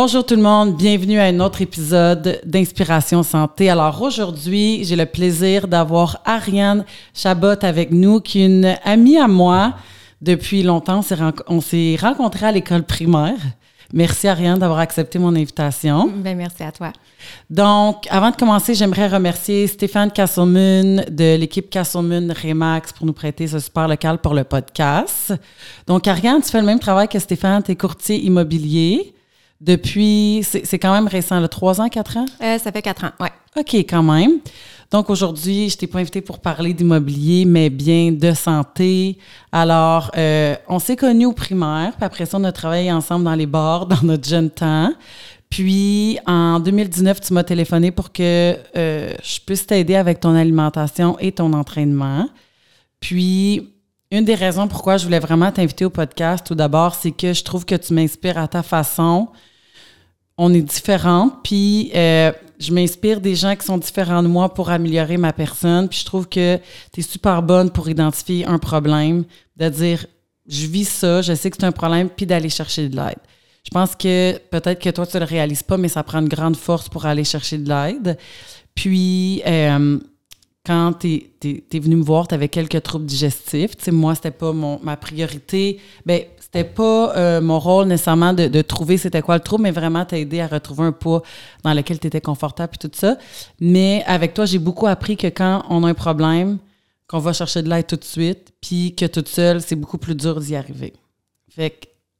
Bonjour tout le monde, bienvenue à un autre épisode d'Inspiration Santé. Alors aujourd'hui, j'ai le plaisir d'avoir Ariane Chabot avec nous, qui est une amie à moi depuis longtemps. On s'est rencontrés à l'école primaire. Merci Ariane d'avoir accepté mon invitation. Ben, merci à toi. Donc, avant de commencer, j'aimerais remercier Stéphane Castleman de l'équipe Castleman Remax pour nous prêter ce super local pour le podcast. Donc, Ariane, tu fais le même travail que Stéphane, tu es courtier immobilier depuis, c'est quand même récent, le 3 ans, 4 ans? Euh, ça fait 4 ans, oui. OK, quand même. Donc aujourd'hui, je t'ai pas invité pour parler d'immobilier, mais bien de santé. Alors, euh, on s'est connus au primaire, puis après ça, on a travaillé ensemble dans les bars dans notre jeune temps. Puis en 2019, tu m'as téléphoné pour que euh, je puisse t'aider avec ton alimentation et ton entraînement. Puis une des raisons pourquoi je voulais vraiment t'inviter au podcast, tout d'abord, c'est que je trouve que tu m'inspires à ta façon. On est différentes, puis euh, je m'inspire des gens qui sont différents de moi pour améliorer ma personne. Puis je trouve que tu es super bonne pour identifier un problème, de dire je vis ça, je sais que c'est un problème, puis d'aller chercher de l'aide. Je pense que peut-être que toi, tu le réalises pas, mais ça prend une grande force pour aller chercher de l'aide. Puis, euh, quand tu es, venu me voir, tu avais quelques troubles digestifs. Tu sais, moi, c'était pas mon, ma priorité. Ben, c'était pas euh, mon rôle nécessairement de, de trouver c'était quoi le trouble, mais vraiment t'aider à retrouver un poids dans lequel tu étais confortable et tout ça. Mais avec toi, j'ai beaucoup appris que quand on a un problème, qu'on va chercher de l'aide tout de suite, puis que toute seule, c'est beaucoup plus dur d'y arriver. Fait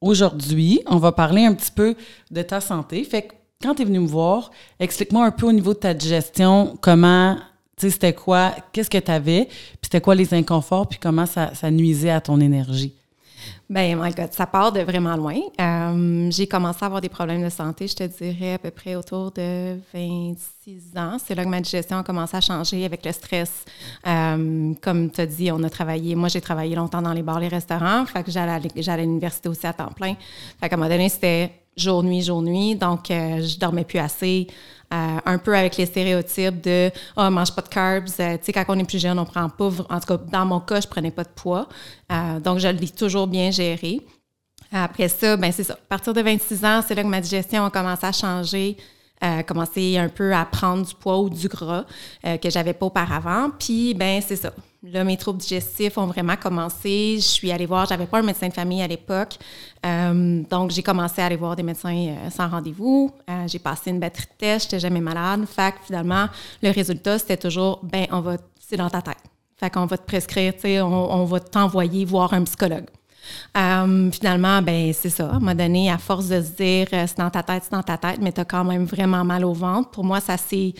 qu'aujourd'hui, on va parler un petit peu de ta santé. Fait que quand tu es venu me voir, explique-moi un peu au niveau de ta digestion, comment sais, c'était quoi, qu'est-ce que tu avais, puis c'était quoi les inconforts, puis comment ça, nuisait à ton énergie? Ben, my God, ça part de vraiment loin. Euh, j'ai commencé à avoir des problèmes de santé, je te dirais, à peu près autour de 26 ans. C'est là que ma digestion a commencé à changer avec le stress. Euh, comme tu as dit, on a travaillé, moi j'ai travaillé longtemps dans les bars, les restaurants, fait que j'allais à l'université aussi à temps plein. Fait qu'à un moment donné, c'était jour, nuit, jour, nuit. Donc, euh, je dormais plus assez. Euh, un peu avec les stéréotypes de oh, on mange pas de carbs. Euh, tu sais, quand on est plus jeune, on prend pas. En tout cas, dans mon cas, je prenais pas de poids. Euh, donc, je l'ai toujours bien géré. Après ça, ben c'est ça. À partir de 26 ans, c'est là que ma digestion a commencé à changer. Euh, commencé un peu à prendre du poids ou du gras euh, que j'avais pas auparavant. Puis, ben c'est ça. Là, mes troubles digestifs ont vraiment commencé. Je suis allée voir, j'avais pas un médecin de famille à l'époque. Euh, donc, j'ai commencé à aller voir des médecins sans rendez-vous. j'ai passé une batterie de tests, j'étais jamais malade. Fait que finalement, le résultat, c'était toujours, ben on va, c'est dans ta tête. Fait qu'on va te prescrire, tu sais, on, on va t'envoyer voir un psychologue. Euh, finalement, ben c'est ça. À un donné, à force de se dire euh, c'est dans ta tête, c'est dans ta tête, mais tu as quand même vraiment mal au ventre. Pour moi, ça s'est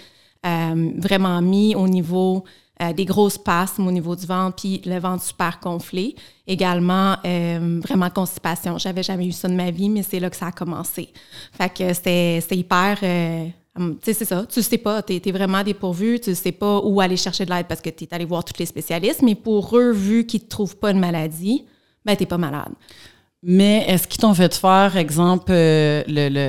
euh, vraiment mis au niveau des grosses passes au niveau du ventre, puis le ventre super gonflé. Également, vraiment constipation. J'avais jamais eu ça de ma vie, mais c'est là que ça a commencé. Fait que c'était hyper tu sais, c'est ça. Tu sais pas, tu es, vraiment dépourvu, tu sais pas où aller chercher de l'aide parce que tu es allé voir tous les spécialistes, mais pour eux, vu qu'ils ne trouvent pas de maladie, ben, t'es pas malade. Mais est-ce qu'ils t'ont fait faire, exemple, euh,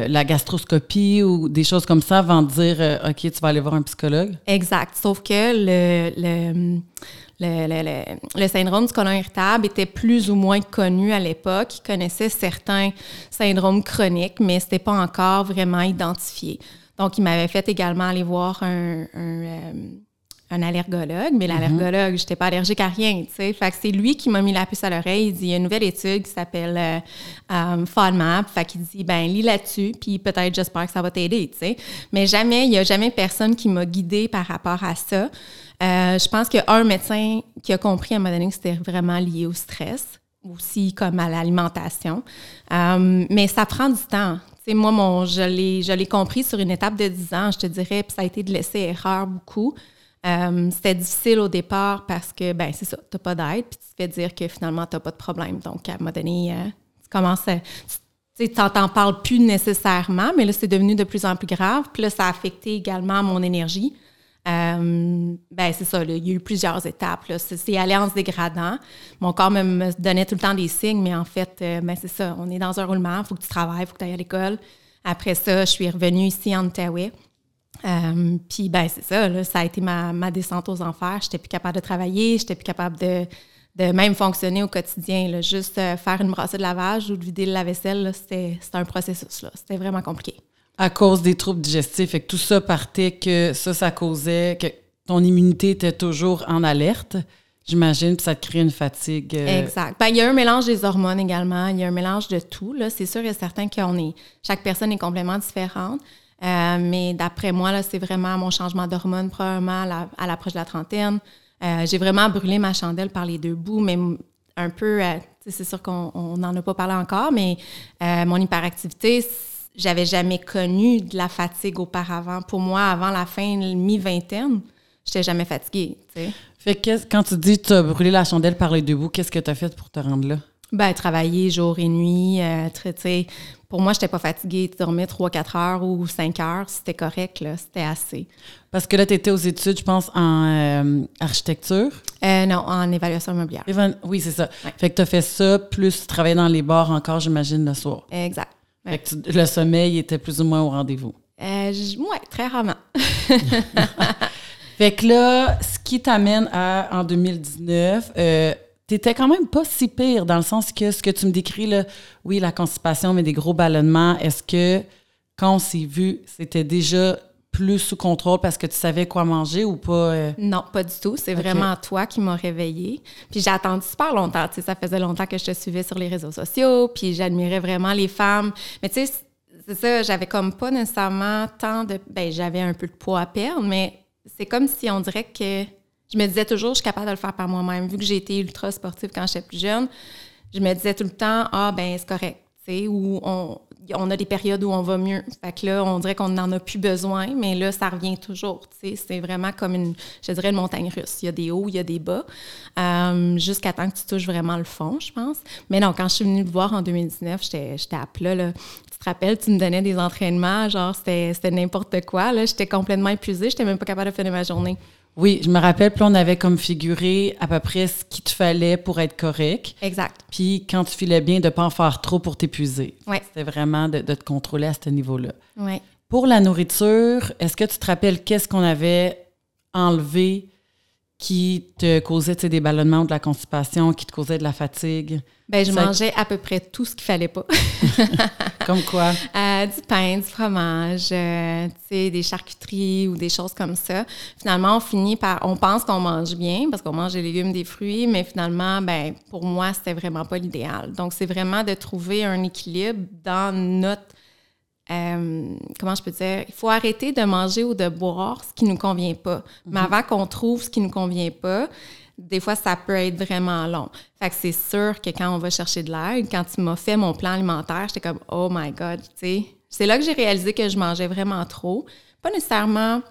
la gastroscopie ou des choses comme ça avant de dire euh, OK, tu vas aller voir un psychologue? Exact. Sauf que le, le, le, le syndrome du côlon irritable était plus ou moins connu à l'époque. Ils connaissaient certains syndromes chroniques, mais c'était pas encore vraiment identifié. Donc, il m'avait fait également aller voir un, euh, un allergologue, mais mhm. l'allergologue, je n'étais pas allergique à rien, tu sais. Fait que c'est lui qui m'a mis la puce à l'oreille. Il dit, il y a une nouvelle étude qui s'appelle euh, um, FODMAP. Fait qu'il dit, ben lis là-dessus, puis peut-être, j'espère que ça va t'aider, tu sais. Mais jamais, il n'y a jamais personne qui m'a guidée par rapport à ça. Euh, je pense qu'il y a un médecin qui a compris à un moment donné que c'était vraiment lié au stress, aussi comme à l'alimentation. Um, mais ça prend du temps. sais, moi, mon, je l'ai compris sur une étape de 10 ans, je te dirais, puis ça a été de laisser erreur beaucoup. Euh, c'était difficile au départ parce que, ben c'est ça, tu n'as pas d'aide, puis tu te fais dire que finalement, tu n'as pas de problème. Donc, à un moment donné, euh, tu commences à. Tu t'en parles plus nécessairement, mais là, c'est devenu de plus en plus grave. Puis là, ça a affecté également mon énergie. Euh, ben c'est ça, il y a eu plusieurs étapes. C'est aller en se dégradant. Mon corps me, donnait tout le temps des signes, mais en fait, ben c'est ça, on est dans un roulement, il faut que tu travailles, il faut que tu ailles à l'école. Après ça, je suis revenue ici en Outaouais. Euh, puis ben c'est ça, là, ça a été ma, ma descente aux enfers. J'étais plus capable de travailler, j'étais plus capable de, de même fonctionner au quotidien. Là. Juste euh, faire une brassée de lavage ou de vider le lave-vaisselle, c'était un processus. C'était vraiment compliqué. À cause des troubles digestifs, et que tout ça partait que ça, ça causait que ton immunité était toujours en alerte. J'imagine que ça te crée une fatigue. Euh, exact. Ben, il y a un mélange des hormones également. Il y a un mélange de tout. C'est sûr et certain qu'on est. Chaque personne est complètement différente. Euh, mais d'après moi, c'est vraiment mon changement d'hormones, probablement à l'approche de la trentaine. Euh, j'ai vraiment brûlé ma chandelle par les deux bouts, mais un peu, euh, c'est sûr qu'on n'en a pas parlé encore, mais mon hyperactivité, j'avais jamais connu de la fatigue auparavant. Pour moi, avant la fin mi-vingtaine, j'étais jamais fatiguée. Que quand tu dis que tu as brûlé la chandelle par les deux bouts, qu'est-ce que tu as fait pour te rendre là? Ben, travailler jour et nuit, euh, pour moi, je n'étais pas fatiguée. Dormir 3-4 heures ou 5 heures, c'était correct, là, c'était assez. Parce que là, tu étais aux études, je pense, en euh, architecture? Euh, non, en évaluation immobilière. oui, c'est ça. Fait que tu as fait ça, plus travailler dans les bars encore, j'imagine, le soir. Exact. Fait que le sommeil était plus ou moins au rendez-vous. Euh, oui, très rarement. fait que là, ce qui t'amène à, en 2019, T'étais quand même pas si pire dans le sens que ce que tu me décris, là, oui, la constipation, mais des gros ballonnements, est-ce que quand on s'est vu, c'était déjà plus sous contrôle parce que tu savais quoi manger ou pas? Euh? Non, pas du tout. C'est vraiment toi qui m'as réveillée. Puis j'ai attendu super longtemps. Tu sais, ça faisait longtemps que je te suivais sur les réseaux sociaux, puis j'admirais vraiment les femmes. Mais tu sais, c'est ça, j'avais comme pas nécessairement tant de... Ben, j'avais un peu de poids à perdre, mais c'est comme si on dirait que je me disais toujours, je suis capable de le faire par moi-même. Vu que j'ai été ultra sportive quand j'étais plus jeune, je me disais tout le temps, ah, ben c'est correct. Ou on, on a des périodes où on va mieux. Fait que là, on dirait qu'on n'en a plus besoin, mais là, ça revient toujours. C'est vraiment comme une, je dirais, une montagne russe. Il y a des hauts, il y a des bas, euh, jusqu'à temps que tu touches vraiment le fond, je pense. Mais non, quand je suis venue te voir en 2019, j'étais à plat. Là. Tu te rappelles, tu me donnais des entraînements, genre, c'était n'importe quoi. J'étais complètement épuisée, j'étais même pas capable de finir ma journée. Oui, je me rappelle, puis on avait comme figuré à peu près ce qu'il te fallait pour être correct. Exact. Puis quand tu filais bien, de ne pas en faire trop pour t'épuiser. Oui. C'était vraiment de, te contrôler à ce niveau-là. Oui. Pour la nourriture, est-ce que tu te rappelles qu'est-ce qu'on avait enlevé qui te causait des ballonnements ou de la constipation, qui te causait de la fatigue? Ben, je mangeais à peu près tout ce qu'il fallait pas. comme quoi? Euh, du pain, du fromage, euh, des charcuteries ou des choses comme ça. Finalement, on finit par... On pense qu'on mange bien parce qu'on mange des légumes, des fruits, mais finalement, ben, pour moi, c'était vraiment pas l'idéal. Donc, c'est vraiment de trouver un équilibre dans notre euh, comment je peux dire, il faut arrêter de manger ou de boire ce qui nous convient pas. Mais mhm. avant qu'on trouve ce qui nous convient pas, des fois, ça peut être vraiment long. Fait que c'est sûr que quand on va chercher de l'aide, quand tu m'as fait mon plan alimentaire, j'étais comme, oh my God, tu sais. C'est là que j'ai réalisé que je mangeais vraiment trop. Pas nécessairement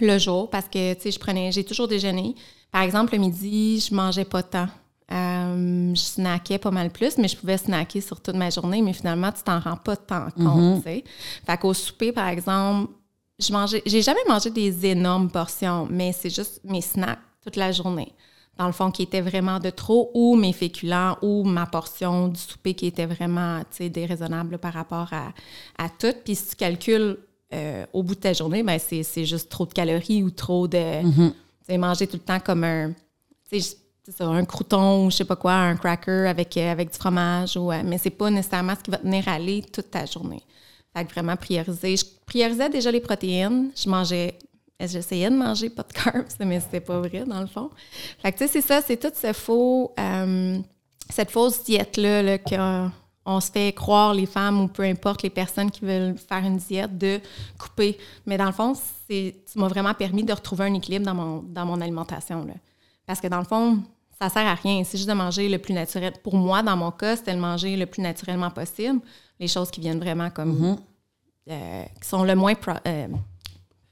le jour, parce que, tu sais, je prenais, j'ai toujours déjeuné. Par exemple, le midi, je mangeais pas tant. Euh, je snackais pas mal plus, mais je pouvais snacker sur toute ma journée, mais finalement, tu t'en rends pas tant compte, mhm. tu sais. Fait qu'au souper, par exemple, je mangeais, j'ai jamais mangé des énormes portions, mais c'est juste mes snacks toute la journée. Dans le fond, qui était vraiment de trop, ou mes féculents, ou ma portion du souper qui était vraiment, tu sais, déraisonnable par rapport à, à tout. Puis si tu calcules euh, au bout de ta journée, ben c'est juste trop de calories ou trop de... Mhm. Tu sais, manger tout le temps comme un... Tu sais, ça, un crouton ou je sais pas quoi, un cracker avec, euh, avec du fromage. Ou, euh, mais c'est pas nécessairement ce qui va tenir à l'aller toute ta journée. Fait que vraiment prioriser. Je priorisais déjà les protéines. Je mangeais, j'essayais de manger pas de carbs, mais c'était pas vrai dans le fond. Fait que tu sais, c'est ça, c'est tout euh, cette fausse diète-là là, qu'on se fait croire les femmes ou peu importe les personnes qui veulent faire une diète de couper. Mais dans le fond, tu m'as vraiment permis de retrouver un équilibre dans mon, dans mon alimentation. Parce que dans le fond, ça sert à rien. C'est juste de manger le plus naturel. Pour moi, dans mon cas, c'était de manger le plus naturellement possible. Les choses qui viennent vraiment comme. Mm-hmm. Euh, qui sont le moins euh,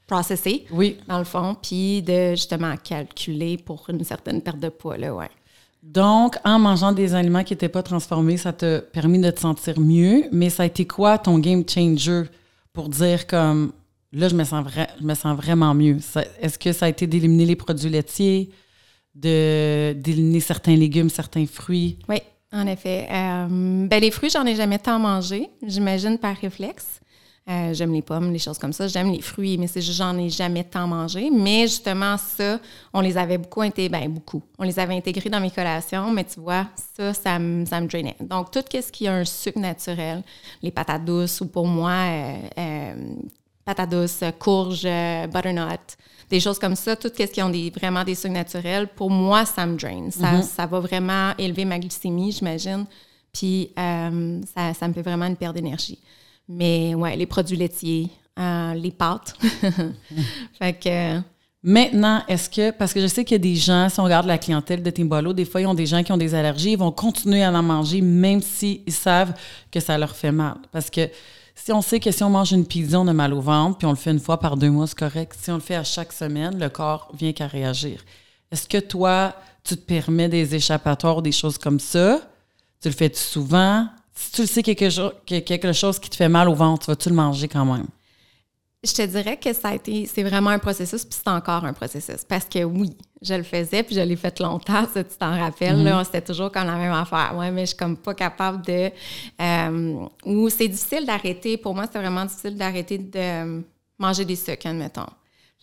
processées, oui. dans le fond, puis de justement calculer pour une certaine perte de poids, là, ouais. Donc, en mangeant des aliments qui n'étaient pas transformés, ça t'a permis de te sentir mieux, mais ça a été quoi ton game changer pour dire comme là, je me sens, je me sens vraiment mieux? Est-ce que ça a été d'éliminer les produits laitiers? De d'éliminer certains légumes, certains fruits. Oui, en effet. Euh, ben, les fruits, j'en ai jamais tant mangé, j'imagine par réflexe. Euh, j'aime les pommes, les choses comme ça. J'aime les fruits, mais c'est j'en ai jamais tant mangé. Mais justement, ça, on les avait beaucoup intégrés, ben beaucoup. On les avait intégrés dans mes collations, mais tu vois, ça, ça me, ça me drainait. Donc, tout ce qui a un sucre naturel, les patates douces ou pour moi, euh, euh, patates douces, courges, butternut, des choses comme ça, tout ce qui ont des, vraiment des sucres naturels, pour moi, ça me draine. Ça, mm-hmm. ça va vraiment élever ma glycémie, j'imagine. Puis, ça, ça me fait vraiment une perte d'énergie. Mais ouais, les produits laitiers, euh, les pâtes. fait que. Maintenant, est-ce que, parce que je sais qu'il y a des gens, si on regarde la clientèle de Timbolo, des fois, ils ont des gens qui ont des allergies, ils vont continuer à en manger même s'ils savent que ça leur fait mal. Parce que si on sait que si on mange une pizza, on a mal au ventre, puis on le fait une fois par deux mois, c'est correct. Si on le fait à chaque semaine, le corps vient qu'à réagir. Est-ce que toi, tu te permets des échappatoires, des choses comme ça? Tu le fais -tu souvent? si tu le sais quelque, chose, quelque chose qui te fait mal au ventre, vas-tu le manger quand même? Je te dirais que ça a été, c'est vraiment un processus, puis c'est encore un processus. Parce que oui, je le faisais, puis je l'ai fait longtemps, ça, tu t'en rappelles, là, mm-hmm. c'était toujours comme la même affaire. Ouais, mais je suis comme pas capable de. Euh, ou c'est difficile d'arrêter, pour moi, c'est vraiment difficile d'arrêter de manger des sucres, admettons.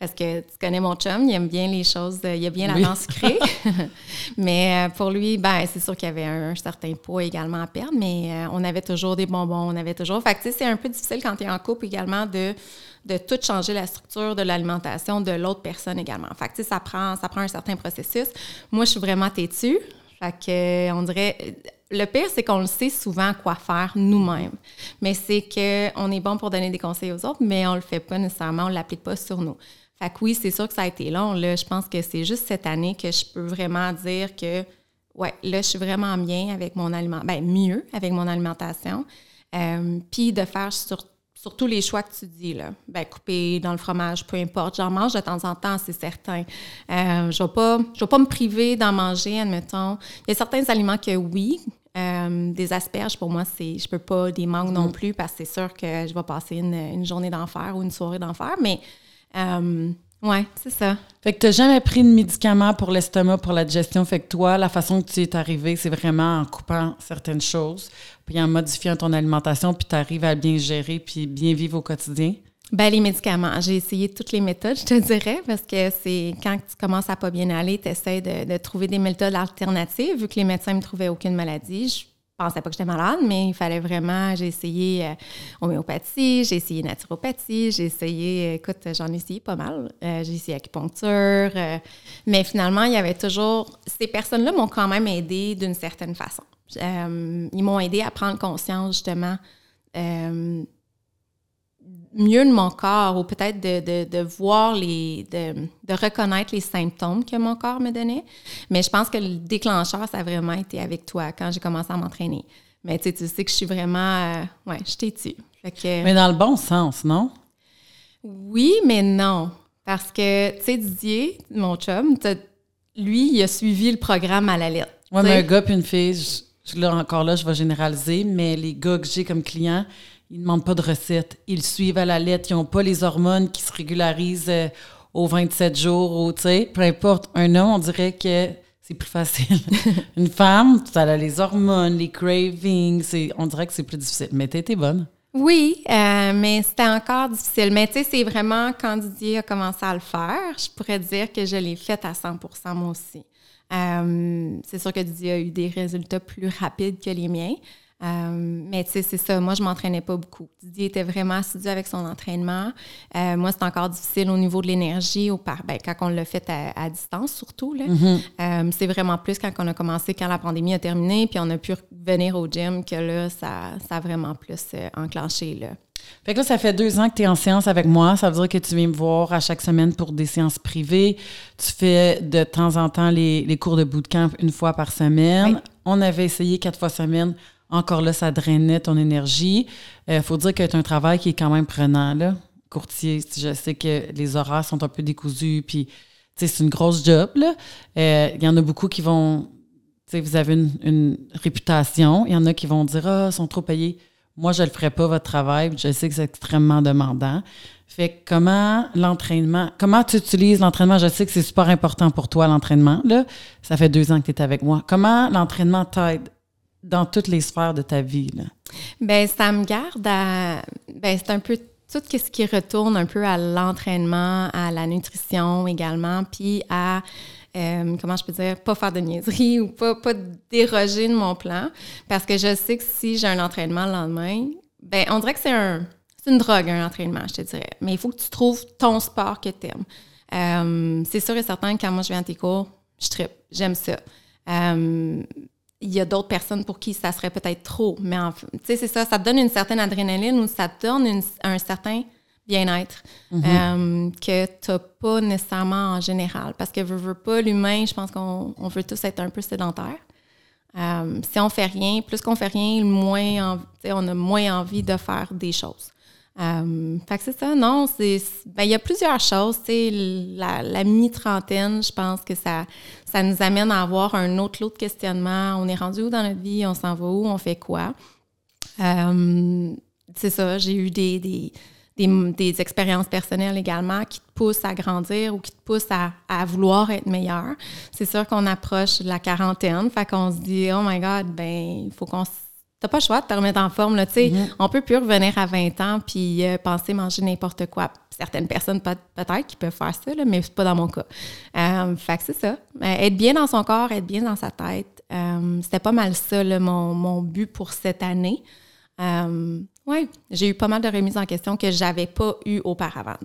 Parce que tu connais mon chum, il aime bien les choses, il a bien la dent sucrée. mais euh, pour lui, ben, c'est sûr qu'il y avait un, certain poids également à perdre, mais euh, on avait toujours des bonbons, on avait toujours. Fait que c'est un peu difficile quand tu es en couple également de, de tout changer la structure de l'alimentation de l'autre personne également. Fait que ça prend, ça prend un certain processus. Moi, je suis vraiment têtue. Fait que, on dirait. Le pire, c'est qu'on le sait souvent quoi faire nous-mêmes. Mais c'est qu'on est bon pour donner des conseils aux autres, mais on le fait pas nécessairement, on l'applique pas sur nous. Fait que oui, c'est sûr que ça a été long. Là, je pense que c'est juste cette année que je peux vraiment dire que, ouais, là, je suis vraiment bien avec mon aliment, ben mieux avec mon alimentation. Euh, puis de faire sur, tous les choix que tu dis, là. Ben, couper dans le fromage, peu importe. J'en mange de temps en temps, c'est certain. Euh, je ne vais, pas, vais pas me priver d'en manger, admettons. Il y a certains aliments que oui, euh, des asperges, pour moi, c'est je peux pas des mangues non mm. plus parce que c'est sûr que je vais passer une, une journée d'enfer ou une soirée d'enfer. Mais euh, ouais, c'est ça. Fait que tu n'as jamais pris de médicaments pour l'estomac, pour la digestion. Fait que toi, la façon que tu es arrivé, c'est vraiment en coupant certaines choses, puis en modifiant ton alimentation, puis tu arrives à bien gérer, puis bien vivre au quotidien? Ben, les médicaments, j'ai essayé toutes les méthodes, je te dirais, parce que c'est quand tu commences à pas bien aller, tu essaies de, de, trouver des méthodes alternatives. Vu que les médecins ne me trouvaient aucune maladie, pensais pas que j'étais malade, mais il fallait vraiment. J'ai essayé euh, homéopathie, j'ai essayé naturopathie, j'ai essayé, écoute, j'en ai essayé pas mal. Euh, j'ai essayé acupuncture. Euh, mais finalement, il y avait toujours. Ces personnes-là m'ont quand même aidé d'une certaine façon. ils m'ont aidé à prendre conscience, justement, mieux de mon corps ou peut-être de, de, voir les, de, de, reconnaître les symptômes que mon corps me donnait. Mais je pense que le déclencheur, ça a vraiment été avec toi quand j'ai commencé à m'entraîner. Mais tu sais, tu sais que je suis vraiment, euh, ouais, je t'ai tu. Mais dans le bon sens, non? Oui, mais non. Parce que, tu sais, Didier, mon chum, lui, il a suivi le programme à la lettre. Oui, mais un gars et une fille, là, encore là, je vais généraliser, mais les gars que j'ai comme clients, ils ne demandent pas de recettes. Ils suivent à la lettre. Ils n'ont pas les hormones qui se régularisent euh, aux 27 jours ou, peu importe. Un homme, on dirait que c'est plus facile. Une femme, tu as les hormones, les cravings, on dirait que c'est plus difficile. Mais tu étais bonne. Oui, euh, mais c'était encore difficile. Mais tu sais, c'est vraiment quand Didier a commencé à le faire, je pourrais dire que je l'ai fait à 100% moi aussi. Euh, c'est sûr que Didier a eu des résultats plus rapides que les miens. Euh, mais tu sais, c'est ça. Moi, je m'entraînais pas beaucoup. Didier était vraiment assidu avec son entraînement. Euh, moi, c'est encore difficile au niveau de l'énergie, au par, ben, quand on l'a fait à, distance surtout. Mm-hmm. Euh, c'est vraiment plus quand on a commencé, quand la pandémie a terminé, puis on a pu venir au gym, que là, ça, ça a vraiment plus enclenché. Là. Fait que là, ça fait deux ans que tu es en séance avec moi. Ça veut dire que tu viens me voir à chaque semaine pour des séances privées. Tu fais de temps en temps les, les cours de bootcamp une fois par semaine. On avait essayé quatre fois semaine encore là, ça drainait ton énergie. Il euh, faut dire que tu un travail qui est quand même prenant, là. Courtier, je sais que les horaires sont un peu décousus, puis c'est une grosse job. Euh, il y en a beaucoup qui vont, vous avez une, réputation. Il y en a qui vont dire, ah, ils sont trop payés. Moi, je ne le ferai pas, votre travail. Je sais que c'est extrêmement demandant. Fait comment l'entraînement, comment tu utilises l'entraînement? Je sais que c'est super important pour toi, l'entraînement. Ça fait deux ans que tu es avec moi. Comment l'entraînement t'aide dans toutes les sphères de ta vie? Là? Bien, ça me garde à. Bien, c'est un peu tout ce qui retourne un peu à l'entraînement, à la nutrition également, puis à, euh, comment je peux dire, pas faire de niaiserie ou pas, déroger de mon plan. Parce que je sais que si j'ai un entraînement le lendemain, ben on dirait que c'est un, une drogue, un entraînement, je te dirais. Mais il faut que tu trouves ton sport que tu aimes. Euh, c'est sûr et certain que quand moi je viens à tes cours, je tripe, j'aime ça. Euh, il y a d'autres personnes pour qui ça serait peut-être trop. Mais tu sais, c'est ça, ça te donne une certaine adrénaline ou ça te donne un certain bien-être mm-hmm. euh, que tu n'as pas nécessairement en général. Parce que veux, veux pas, l'humain, je pense qu'on veut tous être un peu sédentaire. Euh, si on fait rien, plus qu'on fait rien, moins on a moins envie de faire des choses. Euh, fait que c'est ça, non, c'est. Ben, il y a plusieurs choses. La, la mi-trentaine, je pense que ça, ça nous amène à avoir un autre lot de questionnement. On est rendu où dans notre vie? On s'en va où? On fait quoi? Euh, c'est ça, j'ai eu des, des, des, expériences personnelles également qui te poussent à grandir ou qui te poussent à, à vouloir être meilleur. C'est sûr qu'on approche la quarantaine, fait qu'on se dit, oh my God, ben, il faut qu'on T'as pas le choix de te remettre en forme. Là, mm-hmm. On peut plus revenir à 20 ans puis euh, penser manger n'importe quoi. Certaines personnes, peut-être, qui peuvent faire ça, là, mais c'est pas dans mon cas. Euh, fait que c'est ça. Euh, être bien dans son corps, être bien dans sa tête. C'était pas mal ça, mon, mon, but pour cette année. oui, j'ai eu pas mal de remises en question que j'avais pas eu auparavant,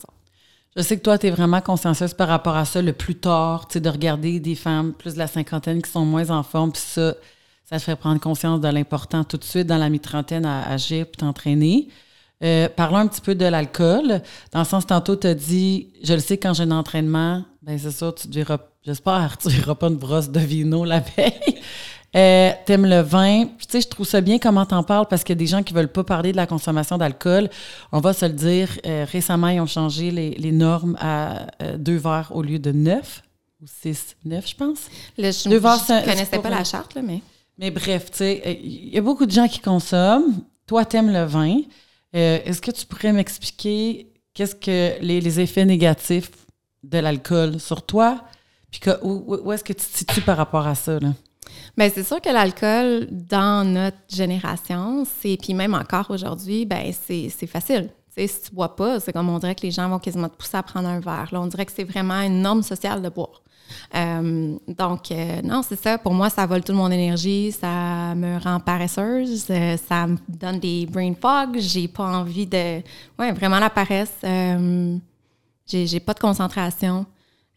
Je sais que toi, tu es vraiment consciencieuse par rapport à ça, le plus tard, de regarder des femmes plus de la cinquantaine qui sont moins en forme, puis ça, ça te fait prendre conscience de l'important tout de suite dans la mi-trentaine à agir puis t'entraîner. Euh, parlons un petit peu de l'alcool. Dans le sens, tantôt, tu as dit, je le sais, quand j'ai un entraînement, ben c'est ça, tu diras, j'espère, tu ne pas une brosse de vino la veille. Euh, T'aimes le vin. Tu sais, je trouve ça bien comment t'en parles parce qu'il y a des gens qui veulent pas parler de la consommation d'alcool. On va se le dire, euh, récemment, ils ont changé les, normes à euh, deux verres au lieu de neuf ou six, neuf, je pense? je ne connaissais pas la charte, là, mais... Mais bref, tu sais, il y a beaucoup de gens qui consomment. Toi, tu aimes le vin. Euh, est-ce que tu pourrais m'expliquer qu'est-ce que les, effets négatifs de l'alcool sur toi? Puis où, est-ce que tu te situes par rapport à ça? Là? Bien, c'est sûr que l'alcool, dans notre génération, c'est puis même encore aujourd'hui, ben c'est facile. sais, si tu bois pas, c'est comme on dirait que les gens vont quasiment te pousser à prendre un verre. Là, on dirait que c'est vraiment une norme sociale de boire. Euh, donc, euh, non, c'est ça. Pour moi, ça vole toute mon énergie, ça me rend paresseuse, euh, ça me donne des brain fog. J'ai pas envie de. Ouais, vraiment la paresse. j'ai pas de concentration.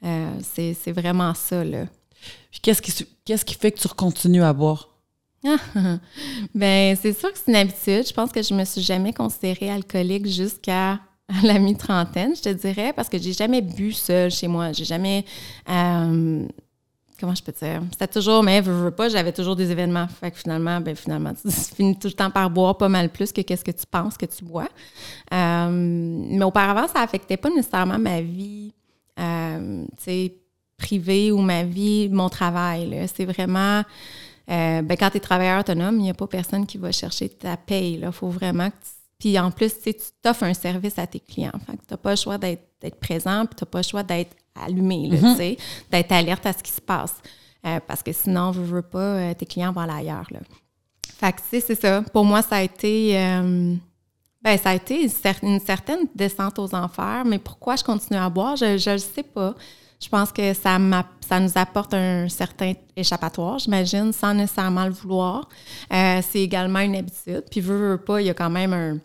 c'est vraiment ça, là. qu'est-ce qui, qu'est-ce qui fait que tu continues à boire? ben, c'est sûr que c'est une habitude. Je pense que je me suis jamais considérée alcoolique jusqu'à la mi-trentaine, je te dirais, parce que j'ai jamais bu seul chez moi. J'ai jamais. Euh, comment je peux dire? C'était toujours, mais je veux pas, j'avais toujours des événements. Fait que finalement, ben finalement, tu finis tout le temps par boire pas mal plus que qu'est-ce que tu penses que tu bois. Euh, mais auparavant, ça affectait pas nécessairement ma vie, euh, privée ou ma vie, mon travail. C'est vraiment. ben, quand tu es travailleur autonome, il n'y a pas personne qui va chercher ta paye. Il faut vraiment que tu puis en plus, tu t'offres un service à tes clients. Fait tu n'as pas le choix d'être présent, puis tu n'as pas le choix d'être allumé, mm-hmm. d'être alerte à ce qui se passe. Euh, parce que sinon, je veux pas, euh, tes clients vont aller ailleurs. Là. Fait que, c'est ça. Pour moi, ça a été... Euh, ben, ça a été une certaine descente aux enfers, mais pourquoi je continue à boire, je ne le sais pas. Je pense que ça, ça nous apporte un certain échappatoire, j'imagine, sans nécessairement le vouloir. c'est également une habitude. Puis, veux, veux pas, il y a quand même un,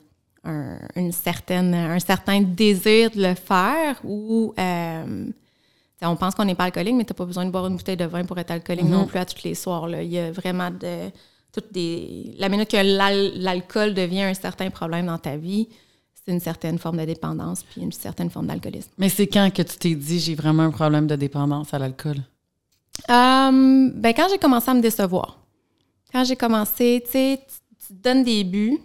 un, une certaine, un certain désir de le faire ou euh, on pense qu'on n'est pas alcoolique, mais tu n'as pas besoin de boire une bouteille de vin pour être alcoolique non mhm. plus à tous les soirs. Là. Il y a vraiment de toutes des. La minute que l'alcool devient un certain problème dans ta vie, c'est une certaine forme de dépendance puis une certaine forme d'alcoolisme. Mais c'est quand que tu t'es dit j'ai vraiment un problème de dépendance à l'alcool? Um, ben quand j'ai commencé à me décevoir. Quand j'ai commencé, tu sais, tu donnes des buts,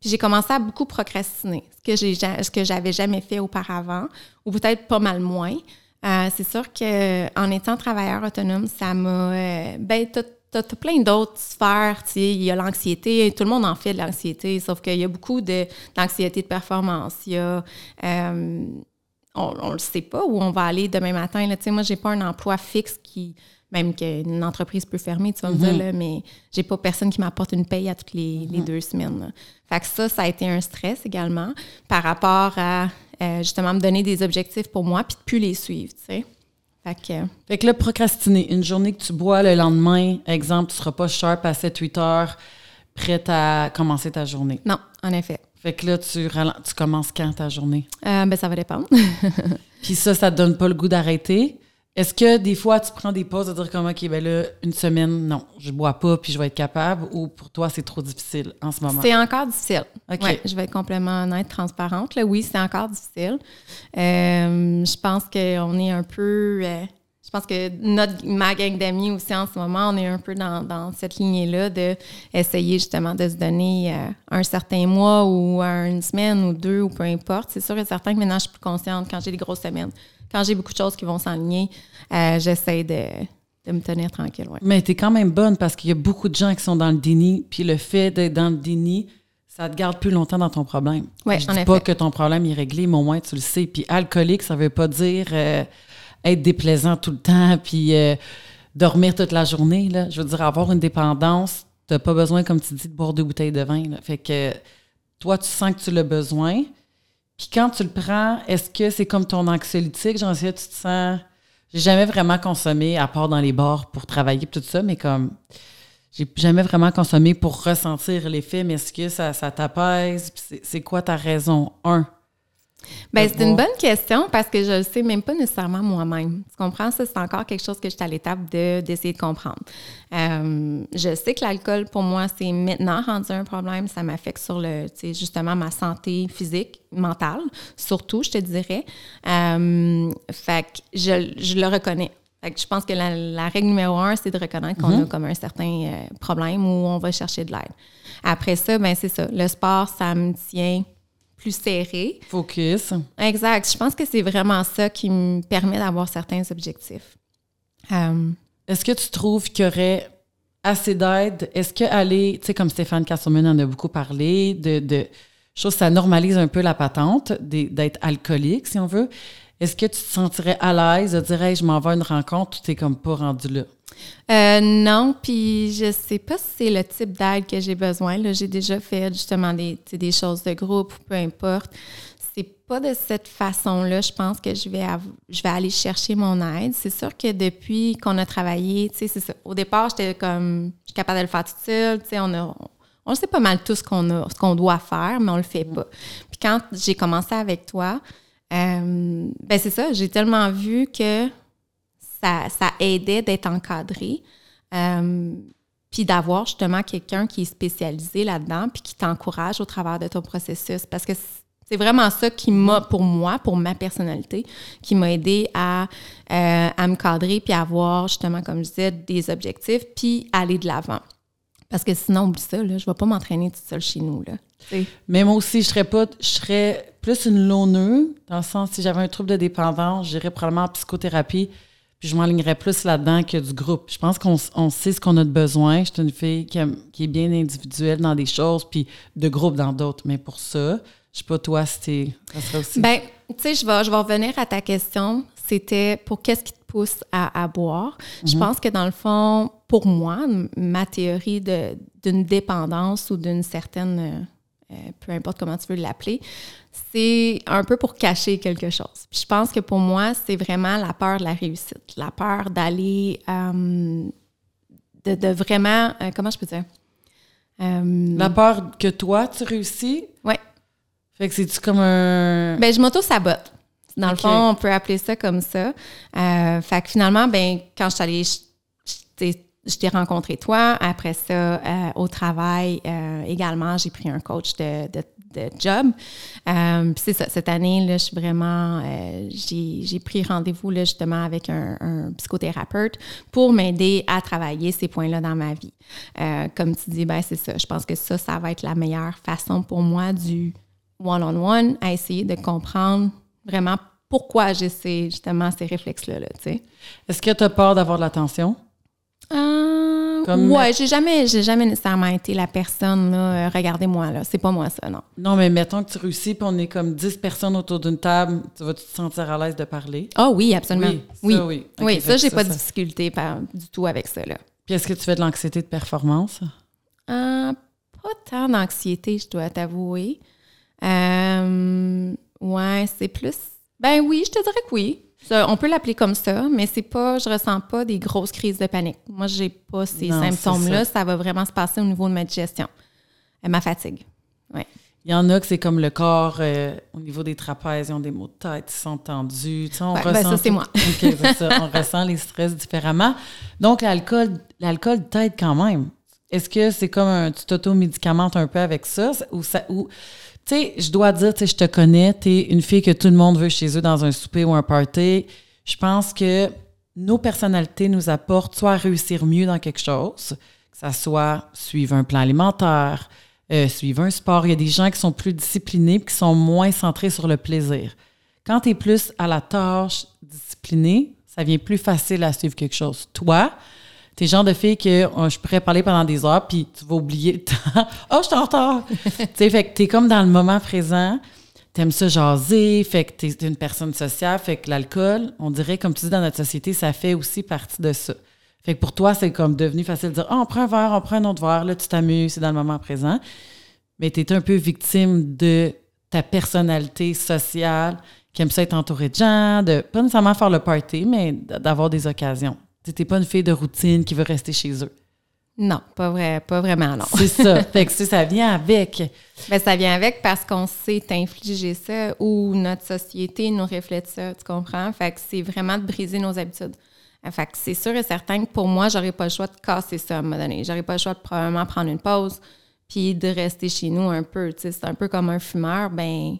puis j'ai commencé à beaucoup procrastiner, ce que j'ai ce que j'avais jamais fait auparavant, ou peut-être pas mal moins. Euh, c'est sûr qu'en étant travailleur autonome, ça m'a. Euh, ben, t'as as, plein d'autres sphères. Il y a l'anxiété, tout le monde en fait de l'anxiété, sauf qu'il y a beaucoup d'anxiété de, performance. Il y a. Euh, on ne le sait pas où on va aller demain matin. Là. Moi, je n'ai pas un emploi fixe qui même qu'une entreprise peut fermer, tu vas me dire, là, mais j'ai pas personne qui m'apporte une paye à toutes les, les deux semaines. là. Fait que ça, ça a été un stress également par rapport à euh, justement me donner des objectifs pour moi puis de plus les suivre, tu sais. Fait que, Fait que là, procrastiner, une journée que tu bois le lendemain, exemple, tu seras pas sharp à 7-8 heures, prête à commencer ta journée. non, en effet. Fait que là, tu, tu commences quand ta journée? Euh, ben, ça va dépendre. Puis ça, ça te donne pas le goût d'arrêter? Est-ce que des fois, tu prends des pauses de dire comme, OK, ben là, une semaine, non, je bois pas puis je vais être capable ou pour toi, c'est trop difficile en ce moment? C'est encore difficile. OK. Ouais, je vais être complètement honnête, transparente. Là, oui, c'est encore difficile. Euh, je pense qu'on est un peu. euh, je pense que notre, ma gang d'amis aussi en ce moment, on est un peu dans, dans cette lignée-là de essayer justement de se donner euh, un certain mois ou une semaine ou deux ou peu importe. C'est sûr et certain que maintenant, je suis plus consciente quand j'ai des grosses semaines. Quand j'ai beaucoup de choses qui vont s'enligner, euh, j'essaie de, de me tenir tranquille. Ouais. Mais t'es quand même bonne parce qu'il y a beaucoup de gens qui sont dans le déni, puis le fait d'être dans le déni, ça te garde plus longtemps dans ton problème. Ouais, Je en dis pas effet. que ton problème est réglé, mais au moins tu le sais. Puis alcoolique, ça veut pas dire euh, être déplaisant tout le temps, puis euh, dormir toute la journée. Là. Je veux dire, avoir une dépendance, t'as pas besoin, comme tu dis, de boire deux bouteilles de vin. là. Fait que toi, tu sens que tu l'as besoin. Puis quand tu le prends, est-ce que c'est comme ton anxiolytique? J'en sais, tu te sens... J'ai jamais vraiment consommé, à part dans les bars pour travailler tout ça, mais comme... J'ai jamais vraiment consommé pour ressentir l'effet, mais est-ce que ça, ça t'apaise? C'est quoi ta raison? Un? Ben, c'est une bonne question parce que je le sais même pas nécessairement moi-même. Tu comprends? Ça, c'est encore quelque chose que je suis à l'étape de, d'essayer de comprendre. Euh, je sais que l'alcool, pour moi, c'est maintenant rendu un problème. Ça m'affecte sur le, justement, ma santé physique, mentale, surtout, je te dirais. Euh, fait que je, je le reconnais. Fait que je pense que la, la règle numéro un, c'est de reconnaître qu'on a comme un certain euh, problème où on va chercher de l'aide. Après ça, ben c'est ça. Le sport, ça me tient plus serré. Focus. Exact. Je pense que c'est vraiment ça qui me permet d'avoir certains objectifs. Euh, Est-ce que tu trouves qu'il y aurait assez d'aide? Est-ce que aller, tu sais, comme Stéphane Casselman en a beaucoup parlé, de, de ça normalise un peu la patente d'être alcoolique, si on veut. Est-ce que tu te sentirais à l'aise de dire, hey, je m'en vais à une rencontre, tu n'es comme pas rendu là? Euh, non, puis je sais pas si c'est le type d'aide que j'ai besoin. Là, j'ai déjà fait justement des, des choses de groupe ou peu importe. C'est pas de cette façon-là, je pense que je vais, je vais aller chercher mon aide. C'est sûr que depuis qu'on a travaillé, c'est ça. Au départ, j'étais comme, je suis capable de le faire toute seule. Tu sais, on a, on sait pas mal tout ce qu'on a, ce qu'on doit faire, mais on le fait pas. Puis quand j'ai commencé avec toi, euh, ben c'est ça, j'ai tellement vu que ça, aidait d'être encadré. euh, puis d'avoir justement quelqu'un qui est spécialisé là-dedans, puis qui t'encourage au travers de ton processus. Parce que c'est vraiment ça qui m'a, pour moi, pour ma personnalité, qui m'a aidé à, euh, à me cadrer, puis avoir justement, comme je disais, des objectifs, puis aller de l'avant. Parce que sinon, oublie ça, je ne vais pas m'entraîner toute seule chez nous. Là. Mais moi aussi, je serais pas, je serais plus une loneuse, dans le sens, si j'avais un trouble de dépendance, j'irais probablement en psychothérapie, puis je m'alignerais plus là-dedans que du groupe. Je pense qu'on on sait ce qu'on a de besoin. Je suis une fille qui, aime- qui est bien individuelle dans des choses, puis de groupe dans d'autres. Mais pour ça, je sais pas toi t'es- ça serait aussi. Ben, tu sais, je vais, je vais revenir à ta question. C'était pour qu'est-ce qui te pousse à, à boire? Je pense que dans le fond, pour moi, ma théorie d'une dépendance ou d'une certaine, euh, euh, peu importe comment tu veux l'appeler, c'est un peu pour cacher quelque chose. Puis je pense que pour moi, c'est vraiment la peur de la réussite, la peur d'aller, euh, de, de vraiment, euh, comment je peux dire? Euh, La peur que toi, tu réussis, ouais. fait que c'est-tu comme un... Ben, je m'auto-sabote. Dans le fond, on peut appeler ça comme ça. Fait que finalement, ben, quand je suis allée, je, je t'ai- rencontré toi. Après ça, au travail également, j'ai pris un coach de, de, de job. Euh, Puis c'est ça, cette année, là, je suis vraiment, euh, j'ai j'ai pris rendez-vous là, justement avec un, un psychothérapeute pour m'aider à travailler ces points-là dans ma vie. Euh, comme tu dis, ben c'est ça. Je pense que ça, ça va être la meilleure façon pour moi du one-on-one à essayer de comprendre vraiment pourquoi j'ai ces, justement ces réflexes-là. Là. Est-ce que tu as peur d'avoir de l'attention? Euh, Comme... Ouais, j'ai jamais, j'ai jamais nécessairement été la personne, là, euh, regardez-moi, là. C'est pas moi, ça, non. Non, mais mettons que tu réussis, puis on est comme 10 personnes autour d'une table, tu vas te sentir à l'aise de parler? Ah oui, absolument. Oui, oui. ça, oui. Ça, j'ai pas de difficulté par- du tout avec ça, là. Puis est-ce que tu fais de l'anxiété de performance? Euh, pas tant d'anxiété, je dois t'avouer. Euh, ouais, c'est plus. Ben oui, je te dirais que oui. Ça, on peut l'appeler comme ça, mais c'est pas, je ressens pas des grosses crises de panique. Moi, j'ai pas ces symptômes-là. ça. Ça. va vraiment se passer au niveau de ma digestion, Euh, ma fatigue. Ouais. Il y en a que c'est comme le corps, euh, au niveau des trapèzes, ils ont des maux de tête, ils sont tendus. Tu sais, on Ouais, ben ressent ça, c'est tout- moi. Ça. On ressent les stress différemment. Donc, l'alcool, l'alcool t'aide quand même. Est-ce que c'est comme un, tu t'auto-médicamentes un peu avec ça? Ou ça ou, tu sais, je dois dire, tu sais, je te connais, tu es une fille que tout le monde veut chez eux dans un souper ou un party. Je pense que nos personnalités nous apportent soit à réussir mieux dans quelque chose, que ça soit suivre un plan alimentaire, euh, suivre un sport. Il y a des gens qui sont plus disciplinés qui sont moins centrés sur le plaisir. Quand tu es plus à la tâche disciplinée, ça vient plus facile à suivre quelque chose. Toi, tu es le genre de fille que euh, je pourrais parler pendant des heures puis tu vas oublier le temps. oh, je suis en retard! tu sais, fait que tu es comme dans le moment présent. T'aimes ça jaser, fait que t'es une personne sociale, fait que l'alcool, on dirait, comme tu dis, dans notre société, ça fait aussi partie de ça. Fait que pour toi, c'est comme devenu facile de dire, ah, on prend un verre, on prend un autre verre, là, tu t'amuses, c'est dans le moment présent. Mais tu es un peu victime de ta personnalité sociale, qui aime ça être entourée de gens, de pas nécessairement faire le party, mais d'avoir des occasions. N'es pas une fille de routine qui veut rester chez eux. Non, pas vrai, pas vraiment, non. C'est ça. fait que ça, ça vient avec. Ben, ça vient avec parce qu'on sait infliger ça ou notre société nous reflète ça, tu comprends? Fait que c'est vraiment de briser nos habitudes. Fait que c'est sûr et certain que pour moi, j'aurais pas le choix de casser ça à un moment donné. J'aurais pas le choix de probablement prendre une pause puis de rester chez nous un peu. Tu sais, c'est un peu comme un fumeur. Ben,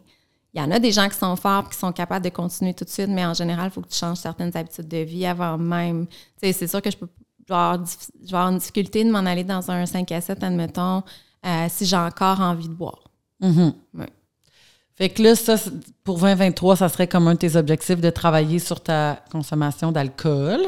il y en a des gens qui sont forts et qui sont capables de continuer tout de suite, mais en général, il faut que tu changes certaines habitudes de vie avant même. Tu sais, c'est sûr que je peux avoir, je vais avoir une difficulté de m'en aller dans un 5 à 7, admettons, euh, si j'ai encore envie de boire. Mhm. Ouais. Fait que là, ça, pour 2023, ça serait comme un de tes objectifs de travailler sur ta consommation d'alcool.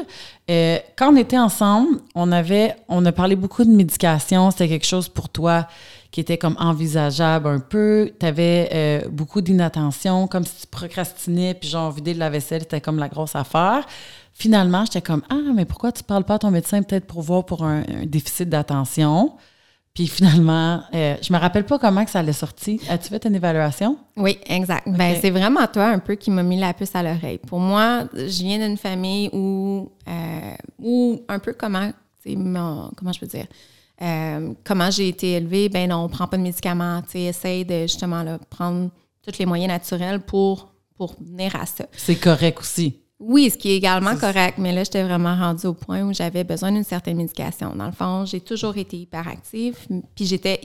Euh, quand on était ensemble, on avait, on a parlé beaucoup de médication. C'était quelque chose pour toi qui était comme envisageable un peu. Tu avais beaucoup d'inattention, comme si tu procrastinais, puis genre vider de la vaisselle, c'était comme la grosse affaire. Finalement, j'étais comme Ah, mais pourquoi tu parles pas à ton médecin peut-être pour voir pour un, un déficit d'attention? Puis finalement, euh, je me rappelle pas comment que ça allait sorti. As-tu fait une évaluation? Oui, exact. Ben, c'est vraiment toi un peu qui m'a mis la puce à l'oreille. Pour moi, je viens d'une famille où, euh, où un peu comment, mon- comment je peux dire, euh, comment j'ai été élevée, ben non, on prend pas de médicaments, tu essaye de justement là, prendre tous les moyens naturels pour, pour venir à ça. C'est correct aussi. Oui, ce qui est également correct, mais là, j'étais vraiment rendue au point où j'avais besoin d'une certaine médication. Dans le fond, j'ai toujours été hyperactive, puis j'étais,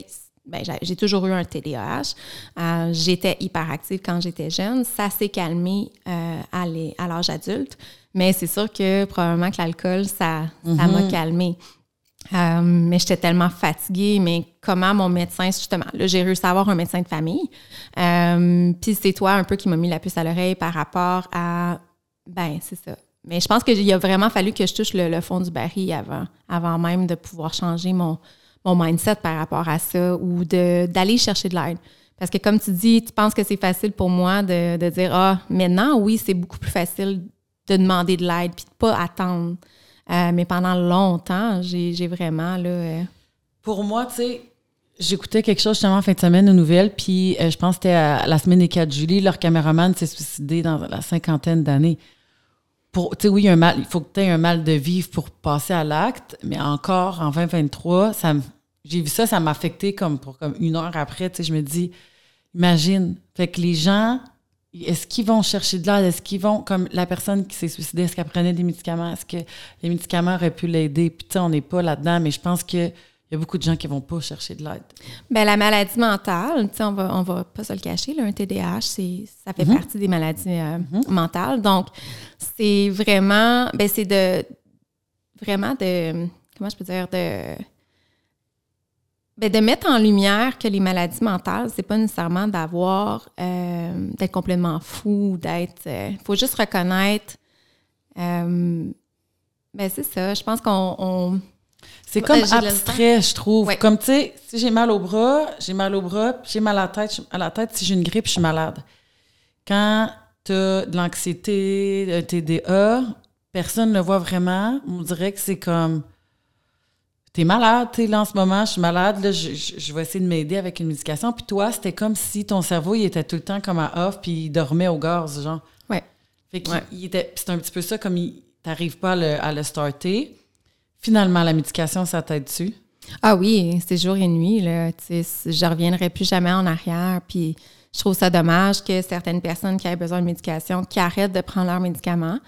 ben, j'ai- toujours eu un TDAH. Euh, j'étais hyperactive quand j'étais jeune. Ça s'est calmé euh, à l'âge adulte, mais c'est sûr que probablement que l'alcool, ça ça m'a calmé. Euh, mais j'étais tellement fatiguée, mais comment mon médecin, justement, là, j'ai réussi à avoir un médecin de famille. Euh, Puis c'est toi un peu qui m'a mis la puce à l'oreille par rapport à, ben, c'est ça. Mais je pense qu'il a vraiment fallu que je touche le, fond du baril avant, avant même de pouvoir changer mon, mon mindset par rapport à ça ou d'aller chercher de l'aide. Parce que comme tu dis, tu penses que c'est facile pour moi de, de dire, ah, maintenant, oui, c'est beaucoup plus facile de demander de l'aide puis de pas attendre. Euh, mais pendant longtemps, j'ai vraiment, là... euh, Pour moi, tu sais, j'écoutais quelque chose justement en fin de semaine aux nouvelles, puis euh, je pense que c'était la semaine des 4 juillet, leur caméraman s'est suicidé dans la cinquantaine d'années. Oui, un mal, il faut que tu aies un mal de vivre pour passer à l'acte, mais encore en 2023, ça j'ai vu ça, ça m'a affecté comme pour comme une heure après, tu je me dis, imagine, fait que les gens, est-ce qu'ils vont chercher de l'aide? Est-ce qu'ils vont, comme la personne qui s'est suicidée, est-ce qu'elle prenait des médicaments? Est-ce que les médicaments auraient pu l'aider? Puis, tu sais, on n'est pas là-dedans, mais je pense qu'il y a beaucoup de gens qui vont pas chercher de l'aide. Ben, la maladie mentale, tu sais, on va, on va pas se le cacher, là, un TDAH, c'est, ça fait partie des maladies euh, mentales. Donc, c'est vraiment, ben, c'est de, vraiment de, comment je peux dire, de, ben, de mettre en lumière que les maladies mentales, c'est pas nécessairement d'avoir, euh, d'être complètement fou, d'être, il faut juste reconnaître, euh, ben, c'est ça, je pense qu'on, on- C'est comme abstrait, je trouve. Comme, tu sais, si j'ai mal au bras, j'ai mal au bras, j'ai mal à la tête. À la tête, si j'ai une grippe, je suis malade. Quand tu as de l'anxiété, un TDA, personne ne le voit vraiment. On dirait que c'est comme t'es malade, t'es là en ce moment, je suis malade, là, je, vais essayer de m'aider avec une médication. Puis toi, c'était comme si ton cerveau, il était tout le temps comme à off, puis il dormait au gaz, genre. Ouais. Fait qu'il était, c'est un petit peu ça, comme il, t'arrives pas à le, starter. Finalement, la médication, ça t'aide dessus? Ah oui, c'est jour et nuit, là. je reviendrai plus jamais en arrière, puis je trouve ça dommage que certaines personnes qui aient besoin de médication, qui arrêtent de prendre leurs médicaments.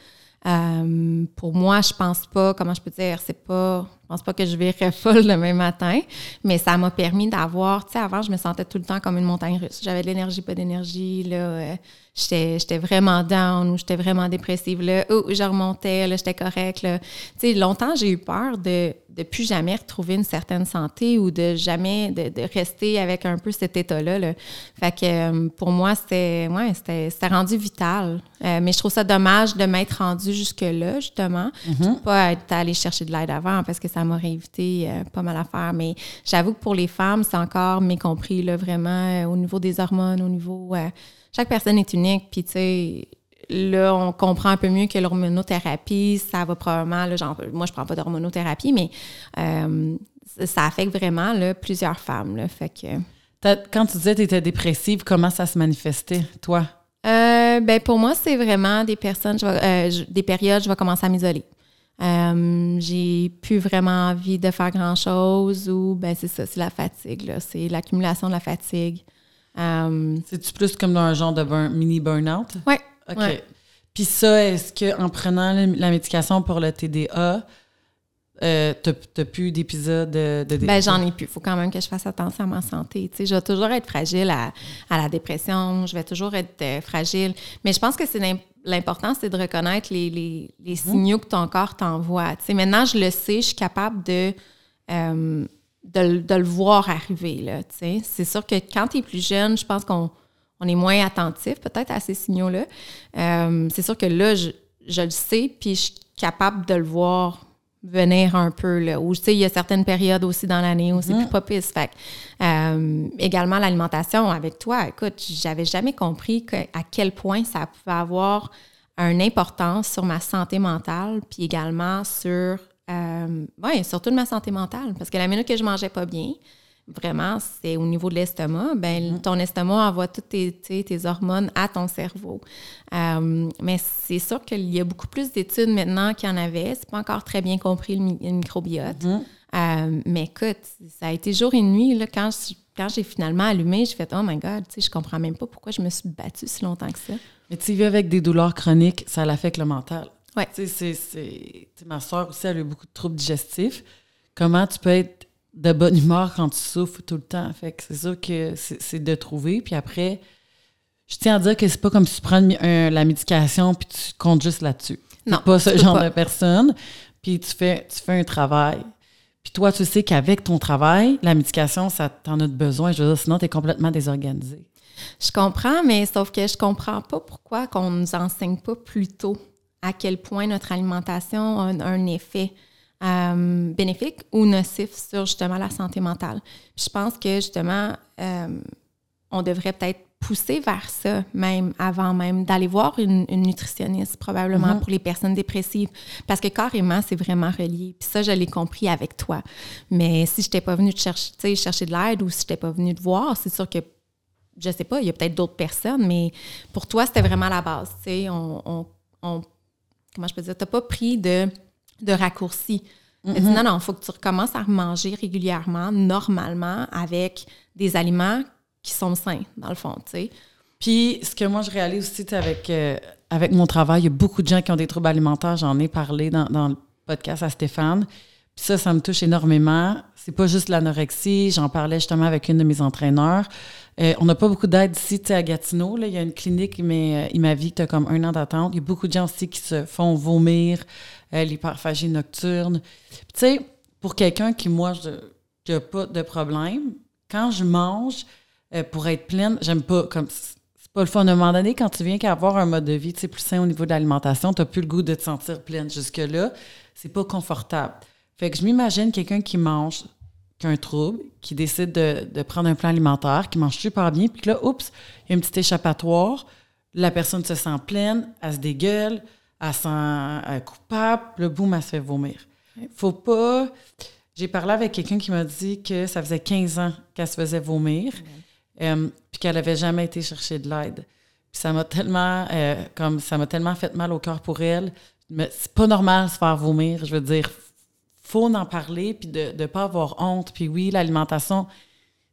Euh, pour moi, je pense pas, comment je peux dire, c'est pas je pense pas que je verrais folle même matin, mais ça m'a permis d'avoir, tu sais, avant, je me sentais tout le temps comme une montagne russe. J'avais de l'énergie, pas d'énergie, là. Euh, j'étais vraiment down ou j'étais vraiment dépressive, là. Oh, je remontais, là, j'étais correcte, là. Tu sais, longtemps, j'ai eu peur de de plus jamais retrouver une certaine santé ou de jamais de, rester avec un peu cet état-là. Là. Fait que euh, pour moi, c'était ouais, c'était rendu vital. Euh, mais je trouve ça dommage de m'être rendu jusque-là, justement. Mm pas être allé chercher de l'aide avant parce que ça m'aurait évité euh, pas mal à faire. Mais j'avoue que pour les femmes, c'est encore mécompris, là, vraiment, au niveau des hormones, au niveau. chaque personne est unique. Puis, tu sais, là, on comprend un peu mieux que l'hormonothérapie, ça va probablement, là, genre, moi, je prends pas d'hormonothérapie, mais euh, ça affecte vraiment là, plusieurs femmes. Là, fait que... Quand tu disais que tu étais dépressive, comment ça se manifestait, toi? Euh, ben pour moi, c'est vraiment des personnes, je euh, des périodes, je vais commencer à m'isoler. j'ai plus vraiment envie de faire grand chose ou ben c'est ça, c'est la fatigue, c'est l'accumulation de la fatigue. C'est-tu plus comme dans un genre de mini burn-out? Oui, OK. Puis ça, est-ce qu'en prenant la médication pour le TDA, euh, t'as plus d'épisodes de, de Ben, j'en ai plus. Il faut quand même que je fasse attention à ma santé. je vais toujours être fragile à, la dépression. Je vais toujours être euh, fragile. Mais je pense que c'est l'important, c'est de reconnaître les, les, les mhm. signaux que ton corps t'envoie. maintenant, je le sais, je suis capable de, euh, de, de, le voir arriver. C'est sûr que quand tu es plus jeune, je pense qu'on on est moins attentif peut-être à ces signaux-là. Euh, c'est sûr que là, je, le sais, puis je suis capable de le voir venir un peu. Là, ou, tu sais, il y a certaines périodes aussi dans l'année où c'est mm-hmm. plus propice. Fait euh, également, l'alimentation avec toi, écoute, j'avais jamais compris à quel point ça pouvait avoir une importance sur ma santé mentale, puis également sur, euh, ouais, surtout de ma santé mentale. Parce que la minute que je mangeais pas bien, vraiment, c'est au niveau de l'estomac, ben, mm-hmm. ton estomac envoie toutes tes, tes hormones à ton cerveau. Euh, mais c'est sûr qu'il y a beaucoup plus d'études maintenant qu'il y en avait. C'est pas encore très bien compris le, microbiote. Mm-hmm. Euh, mais écoute, ça a été jour et nuit. Là, quand, quand j'ai finalement allumé, j'ai fait Oh my God, je comprends même pas pourquoi je me suis battue si longtemps que ça. Mais tu vis avec des douleurs chroniques, ça l'affecte le mental. Ouais. Tu sais. Ma soeur aussi, elle a eu beaucoup de troubles digestifs. Comment tu peux être de bonne humeur quand tu souffres tout le temps. Fait que c'est sûr que c'est de trouver. Puis après, je tiens à dire que c'est pas comme si tu prends la médication puis tu comptes juste là-dessus. Non. pas ce genre de personne. Puis tu fais, tu fais un travail. Puis toi, tu sais qu'avec ton travail, la médication, ça t'en a besoin. Je veux dire, sinon, tu es complètement désorganisé. Je comprends, mais sauf que je comprends pas pourquoi qu'on nous enseigne pas plus tôt à quel point notre alimentation a un effet euh, bénéfique ou nocif sur justement la santé mentale. je pense que justement, euh, on devrait peut-être pousser vers ça, même avant même d'aller voir une, nutritionniste, probablement mm-hmm. pour les personnes dépressives, parce que carrément, c'est vraiment relié. Puis ça, je l'ai compris avec toi. Mais si je n'étais pas venue te chercher, chercher de l'aide ou si je n'étais pas venue te voir, c'est sûr que, je sais pas, il y a peut-être d'autres personnes, mais pour toi, c'était vraiment la base. Tu sais, on, on, comment je peux dire, tu n'as pas pris de de raccourci. Mm non, non, il faut que tu recommences à manger régulièrement, normalement, avec des aliments qui sont sains, dans le fond, tu sais. Puis, ce que moi, je réalise aussi avec, euh, avec mon travail, il y a beaucoup de gens qui ont des troubles alimentaires. J'en ai parlé dans, dans, le podcast à Stéphane. Puis ça, ça me touche énormément. C'est pas juste l'anorexie. J'en parlais justement avec une de mes entraîneurs. Euh, on n'a pas beaucoup d'aide ici, à Gatineau. Là, il y a une clinique, mais euh, il m'a dit que tu as comme un an d'attente. Il y a beaucoup de gens aussi qui se font vomir, euh, l'hyperphagie nocturne. Tu sais, pour quelqu'un qui, moi, je n'ai pas de problème, quand je mange, pour être pleine, j'aime pas, comme c'est pas le fun. À un moment donné, quand tu viens qu'avoir un mode de vie plus sain au niveau de l'alimentation, tu n'as plus le goût de te sentir pleine. Jusque-là, c'est pas confortable. Fait que je m'imagine quelqu'un qui mange, qui a un trouble, qui décide de, prendre un plan alimentaire, qui mange super bien, puis là, oups, il y a un petit échappatoire, la personne se sent pleine, elle se dégueule, elle se sent coupable, le boum, elle se fait vomir. Faut pas. J'ai parlé avec quelqu'un qui m'a dit que ça faisait 15 ans qu'elle se faisait vomir, euh, puis qu'elle n'avait jamais été chercher de l'aide. Puis ça m'a tellement, euh, comme ça m'a tellement fait mal au cœur pour elle. Mais c'est pas normal de se faire vomir. Je veux dire, faut en parler puis de ne pas avoir honte. Puis oui, l'alimentation,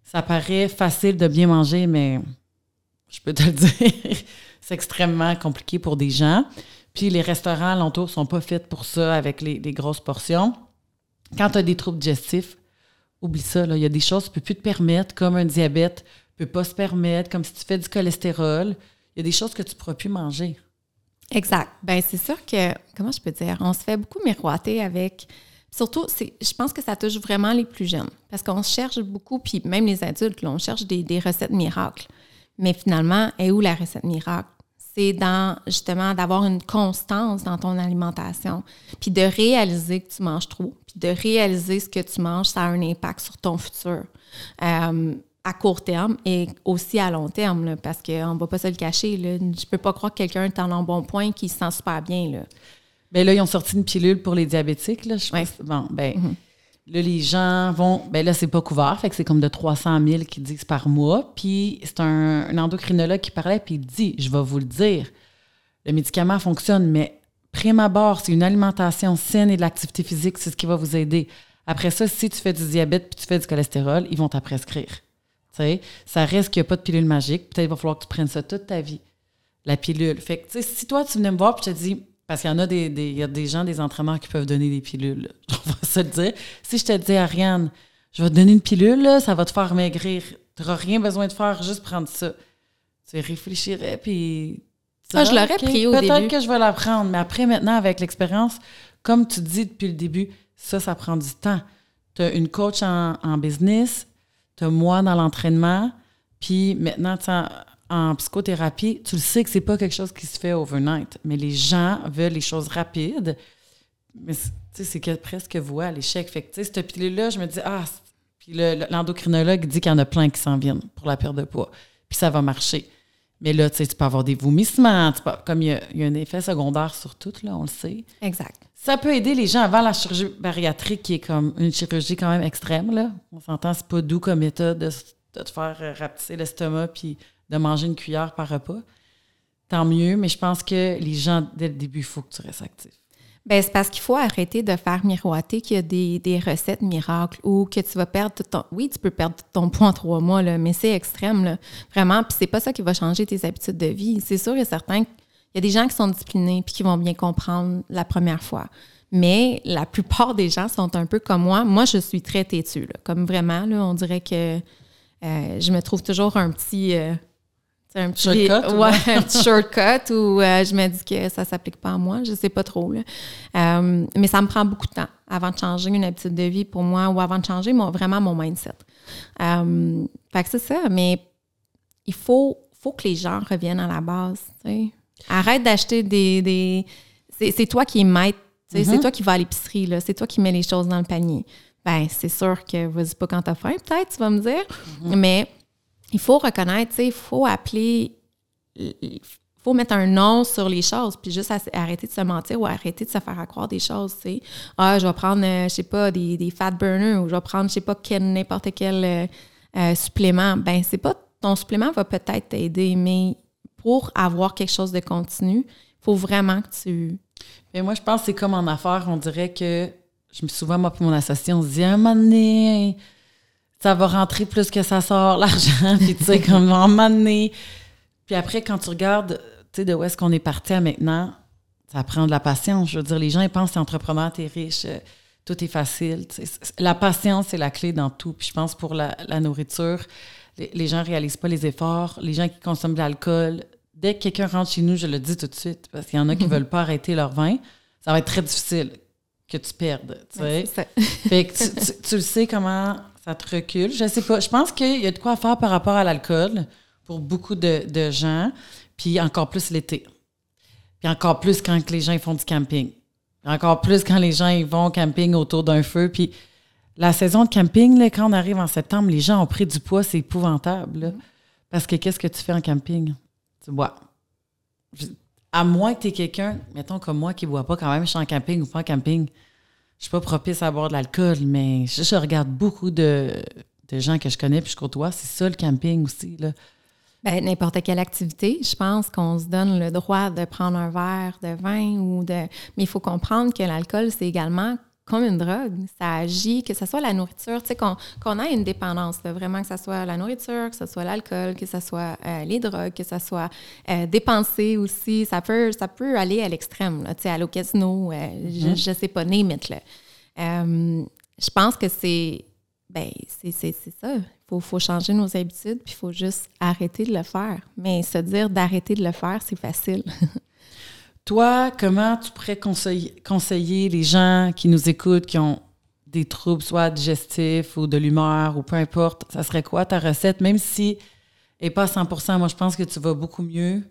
ça paraît facile de bien manger, mais je peux te le dire, c'est extrêmement compliqué pour des gens. Puis les restaurants alentours sont pas faits pour ça avec les, grosses portions. Quand tu as des troubles digestifs, oublie ça. Il y a des choses que tu peux plus te permettre, comme un diabète ne peut pas se permettre, comme si tu fais du cholestérol. Il y a des choses que tu ne pourras plus manger. Exact. Ben c'est sûr que, comment je peux dire, on se fait beaucoup miroiter avec. Surtout, je pense que ça touche vraiment les plus jeunes. Parce qu'on cherche beaucoup, puis même les adultes, on cherche des, des recettes miracles. Mais finalement, est où la recette miracle? C'est dans justement d'avoir une constance dans ton alimentation, puis de réaliser que tu manges trop, puis de réaliser ce que tu manges, ça a un impact sur ton futur. Euh, à court terme et aussi à long terme, parce qu'on ne va pas se le cacher. Là. Je peux pas croire que quelqu'un est en un bon point qui se sent super bien. Là. Bien là, ils ont sorti une pilule pour les diabétiques. Là, je Bon, ben, mm-hmm. Là, les gens vont. Ben là, c'est pas couvert, fait que c'est comme de 300 000 qui disent par mois. Puis c'est un, endocrinologue qui parlait, puis il dit Je vais vous le dire, le médicament fonctionne, mais prime abord, c'est une alimentation saine et de l'activité physique, c'est ce qui va vous aider. Après ça, si tu fais du diabète puis tu fais du cholestérol, ils vont t'en prescrire. sais, ça reste qu'il n'y a pas de pilule magique. Peut-être qu'il va falloir que tu prennes ça toute ta vie, la pilule. Fait que, si toi, tu venais me voir puis je te dis parce qu'il y en a des, il y a des gens, des entraîneurs qui peuvent donner des pilules. On va se le dire. Si je te dis, Ariane, je vais te donner une pilule, ça va te faire maigrir. Tu n'auras rien besoin de faire, juste prendre ça. Tu réfléchirais, puis. Ah, je l'aurais pris au début. Peut-être que je vais la prendre, mais après, maintenant, avec l'expérience, comme tu dis depuis le début, ça, ça prend du temps. Tu as une coach en, en business, tu as moi dans l'entraînement, puis maintenant, tu en psychothérapie, tu le sais que c'est pas quelque chose qui se fait overnight, mais les gens veulent les choses rapides. Mais c'est que presque voix à l'échec. Fait que, tu sais, cette pilule-là, je me dis, ah, puis l'endocrinologue dit qu'il y en a plein qui s'en viennent pour la perte de poids. Puis ça va marcher. Mais là, tu sais, tu peux avoir des vomissements. comme il y, a, un effet secondaire sur tout, là, on le sait. Exact. Ça peut aider les gens avant la chirurgie bariatrique, qui est comme une chirurgie quand même extrême, là. On s'entend, c'est pas doux comme méthode de, de te faire rapetisser l'estomac puis de manger une cuillère par repas, tant mieux, mais je pense que les gens, dès le début, il faut que tu restes actif. Bien, c'est parce qu'il faut arrêter de faire miroiter qu'il y a des, recettes miracles ou que tu vas perdre ton. Oui, tu peux perdre ton poids en trois mois, là, mais c'est extrême, là, vraiment. Puis c'est pas ça qui va changer tes habitudes de vie. C'est sûr et certain qu'il y a des gens qui sont disciplinés puis qui vont bien comprendre la première fois. Mais la plupart des gens sont un peu comme moi. Moi, je suis très têtue. Comme vraiment, là, on dirait que euh, je me trouve toujours un petit. Euh, un petit shortcut, ouais, un petit shortcut où euh, je me dis que ça s'applique pas à moi, je sais pas trop. Euh, mais ça me prend beaucoup de temps avant de changer une habitude de vie pour moi ou avant de changer mon, vraiment mon mindset. Euh, fait que c'est ça, mais il faut, faut que les gens reviennent à la base. Arrête d'acheter des. des c'est toi qui es maître, c'est mm-hmm. toi qui vas à l'épicerie, c'est toi qui mets les choses dans le panier. Ben, c'est sûr que vas-y pas quand t'as faim, peut-être, tu vas me dire. Mm-hmm. Mais il faut reconnaître, il faut appeler, il faut mettre un nom sur les choses, puis juste arrêter de se mentir ou arrêter de se faire croire des choses, tu sais. Ah, je vais prendre, euh, je sais pas, des, des, fat burners ou je vais prendre, je sais pas, n'importe quel euh, euh, supplément. Ben, c'est pas, ton supplément va peut-être t'aider, mais pour avoir quelque chose de continu, il faut vraiment que tu... Mais moi, je pense que c'est comme en affaires, on dirait que, je me souviens, moi, puis mon associé, on se dit, un moment donné, ça va rentrer plus que ça sort, l'argent, puis tu sais, comme en donné. Puis après, quand tu regardes, tu sais, de où est-ce qu'on est parti à maintenant, ça prend de la patience. Je veux dire, les gens, ils pensent que entrepreneur, t'es riche, euh, tout est facile. La patience, c'est la clé dans tout. Puis je pense pour la, nourriture, les, gens ne réalisent pas les efforts. Les gens qui consomment de l'alcool, dès que quelqu'un rentre chez nous, je le dis tout de suite, parce qu'il y en a qui ne veulent pas arrêter leur vin, ça va être très difficile que tu perdes. Tu sais. fait que tu, le sais comment ça te recule. Je sais pas. Je pense qu'il y a de quoi faire par rapport à l'alcool pour beaucoup de, gens, puis encore plus l'été. Puis encore plus quand les gens font du camping. Encore plus quand les gens ils vont camping autour d'un feu. Puis la saison de camping, là, quand on arrive en septembre, les gens ont pris du poids, c'est épouvantable. Parce que qu'est-ce que tu fais en camping? Tu bois. À moins que tu es quelqu'un, mettons comme moi, qui ne boit pas quand même, je suis en camping ou pas en camping. Je suis pas propice à boire de l'alcool, mais je, regarde beaucoup de, de gens que je connais puis je côtoie. C'est ça le camping aussi. Là. Ben, n'importe quelle activité, je pense qu'on se donne le droit de prendre un verre de vin ou de. Mais il faut comprendre que l'alcool, c'est également comme une drogue. Ça agit, que ce soit la nourriture, tu sais, qu'on qu'on ait une dépendance, là, vraiment, que ce soit la nourriture, que ce soit l'alcool, que ce soit euh, les drogues, que ce soit euh, dépenser aussi. Ça peut, ça peut aller à l'extrême, tu sais, au casino, euh, je, je sais pas, name it, là. Euh, je pense que c'est. Ben, c'est ça. Il faut, faut changer nos habitudes, puis il faut juste arrêter de le faire. Mais se dire d'arrêter de le faire, c'est facile. Toi, comment tu pourrais conseiller, les gens qui nous écoutent, qui ont des troubles, soit digestifs ou de l'humeur ou peu importe, ça serait quoi ta recette, même si n'est pas à 100 moi je pense que tu vas beaucoup mieux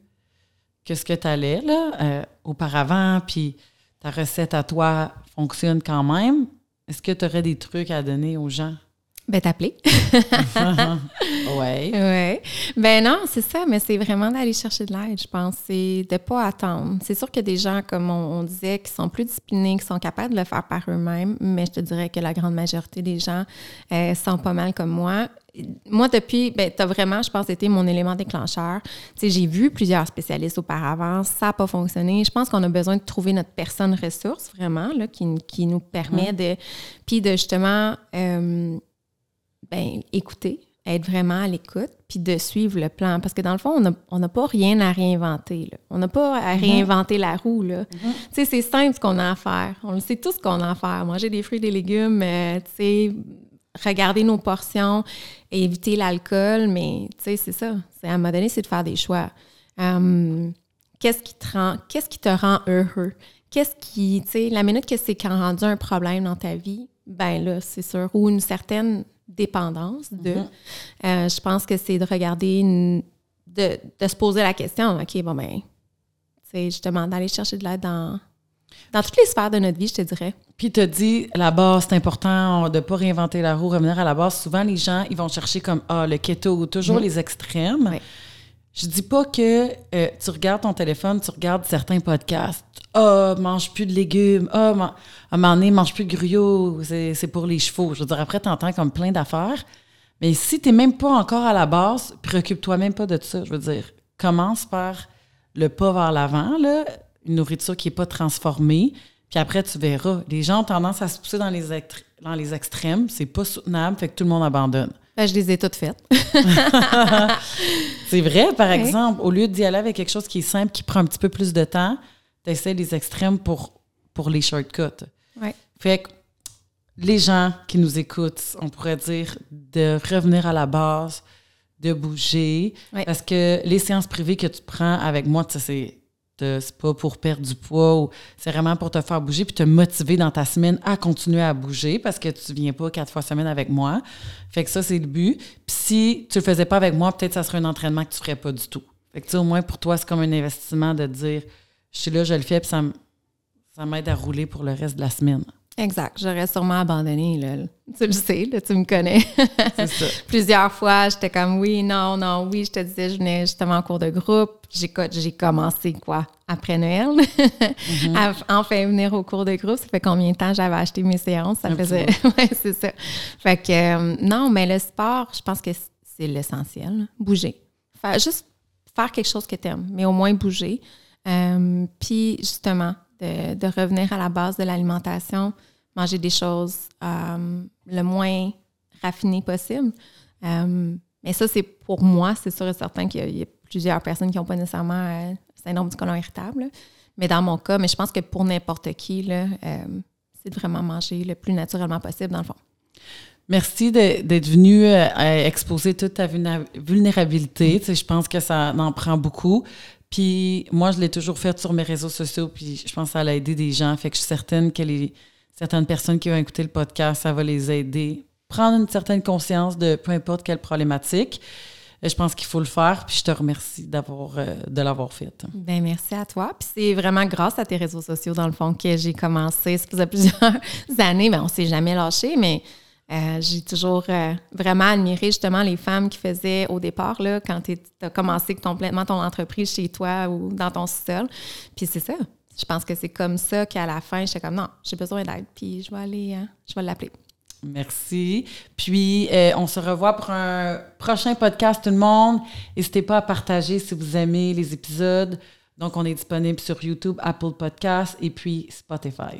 que ce que tu là, euh, auparavant, puis ta recette à toi fonctionne quand même. Est-ce que tu aurais des trucs à donner aux gens? Ben, t'appeler. ouais. Oui. Ben non, c'est ça, mais c'est vraiment d'aller chercher de l'aide, je pense. C'est de pas attendre. C'est sûr a des gens, comme on, on disait, qui sont plus disciplinés, qui sont capables de le faire par eux-mêmes, mais je te dirais que la grande majorité des gens euh, sont pas mal comme moi. Moi, depuis, ben, tu as vraiment, je pense, été mon élément déclencheur. Tu sais, j'ai vu plusieurs spécialistes auparavant, ça n'a pas fonctionné. Je pense qu'on a besoin de trouver notre personne ressource, vraiment, là, qui, qui nous permet de. Puis de justement, euh, ben, écouter, être vraiment à l'écoute, puis de suivre le plan. Parce que dans le fond, on n'a on n'a pas rien à réinventer. là. On n'a pas à réinventer la roue. là. Tu sais, c'est simple ce qu'on a à faire. On le sait tout ce qu'on a à faire. Manger des fruits et des légumes, euh, tu sais, regarder nos portions, éviter l'alcool, mais tu sais, c'est ça. C'est, à un moment donné, c'est de faire des choix. Hum, qu'est-ce qui te rend, qu'est-ce qui te rend heureux? Qu'est-ce qui, tu sais, la minute que c'est rendu un problème dans ta vie, ben là, c'est sûr, ou une certaine dépendance de, euh, je pense que c'est de regarder, une- de, de se poser la question, OK, bon, ben, tu sais, justement, d'aller chercher de l'aide dans, dans toutes les sphères de notre vie, je te dirais. Puis tu dit, la base, c'est important de ne pas réinventer la roue, revenir à la base. Souvent, les gens, ils vont chercher comme, ah, le keto, toujours les extrêmes. Oui. Je dis pas que euh, tu regardes ton téléphone, tu regardes certains podcasts. Ah, mange plus de légumes. Ah, man- à un moment donné, mange plus de gruyot. C'est pour les chevaux. Je veux dire, après, tu entends comme plein d'affaires. Mais si tu n'es même pas encore à la base, préoccupe-toi même pas de ça. Je veux dire, commence par le pas vers l'avant, une nourriture qui n'est pas transformée. Puis après, tu verras. Les gens ont tendance à se pousser dans les, dans les extrêmes. C'est pas soutenable, fait que tout le monde abandonne. Ben, je les ai toutes faites. C'est vrai, par Ouais. exemple, au lieu d'y aller avec quelque chose qui est simple, qui prend un petit peu plus de temps, tu essaies les extrêmes pour, pour les shortcuts. Ouais. Fait que les gens qui nous écoutent, on pourrait dire de revenir à la base, de bouger. Ouais. Parce que les séances privées que tu prends avec moi, tu sais, c'est c'est pas pour perdre du poids ou c'est vraiment pour te faire bouger puis te motiver dans ta semaine à continuer à bouger parce que tu viens pas quatre fois semaine avec moi. Fait que ça, c'est le but. Puis si tu le faisais pas avec moi, peut-être ça serait un entraînement que tu ferais pas du tout. Fait que tu au moins pour toi, c'est comme un investissement de dire je suis là, je le fais, puis ça m'aide à rouler pour le reste de la semaine. Exact. J'aurais sûrement abandonné. Là. Tu le sais, là, tu me connais. C'est ça. Plusieurs fois, j'étais comme oui, non, non, oui. Je te disais, je venais justement en cours de groupe. J'ai, co- j'ai commencé quoi? Après Noël? À- enfin, venir au cours de groupe. Ça fait combien de temps j'avais acheté mes séances? Ça Un faisait. ouais, c'est ça. Fait que euh, non, mais le sport, je pense que c'est l'essentiel. Bouger. Faire, juste faire quelque chose que tu aimes, mais au moins bouger. Euh, puis justement, de, revenir à la base de l'alimentation, manger des choses euh, le moins raffinées possible. Euh, mais ça, c'est pour moi, c'est sûr et certain qu'il y a, plusieurs personnes qui n'ont pas nécessairement euh, syndrome du côlon irritable. Mais dans mon cas, mais je pense que pour n'importe qui, c'est de vraiment manger le plus naturellement possible, dans le fond. Merci d'être venu exposer toute ta vulnérabilité. Je pense que ça en prend beaucoup. Puis moi, je l'ai toujours fait sur mes réseaux sociaux, puis je pense que ça a aidé des gens. Fait que je suis certaine que certaines personnes qui vont écouter le podcast, ça va les aider. Prendre une certaine conscience de peu importe quelle problématique. je pense qu'il faut le faire. Puis je te remercie d'avoir de l'avoir fait. Ben merci à toi. Puis c'est vraiment grâce à tes réseaux sociaux, dans le fond, que j'ai commencé. Ça faisait plusieurs années. Ben, on s'est jamais lâché, mais euh, j'ai toujours euh, vraiment admiré justement les femmes qui faisaient au départ, là, quand tu as commencé complètement ton entreprise chez toi ou dans ton sol. Puis c'est ça. Je pense que c'est comme ça qu'à la fin, j'étais comme non, j'ai besoin d'aide, puis je vais aller, euh, je vais l'appeler. Merci. Puis, on se revoit pour un prochain podcast, tout le monde. N'hésitez pas à partager si vous aimez les épisodes. Donc, on est disponible sur YouTube, Apple Podcasts et puis Spotify.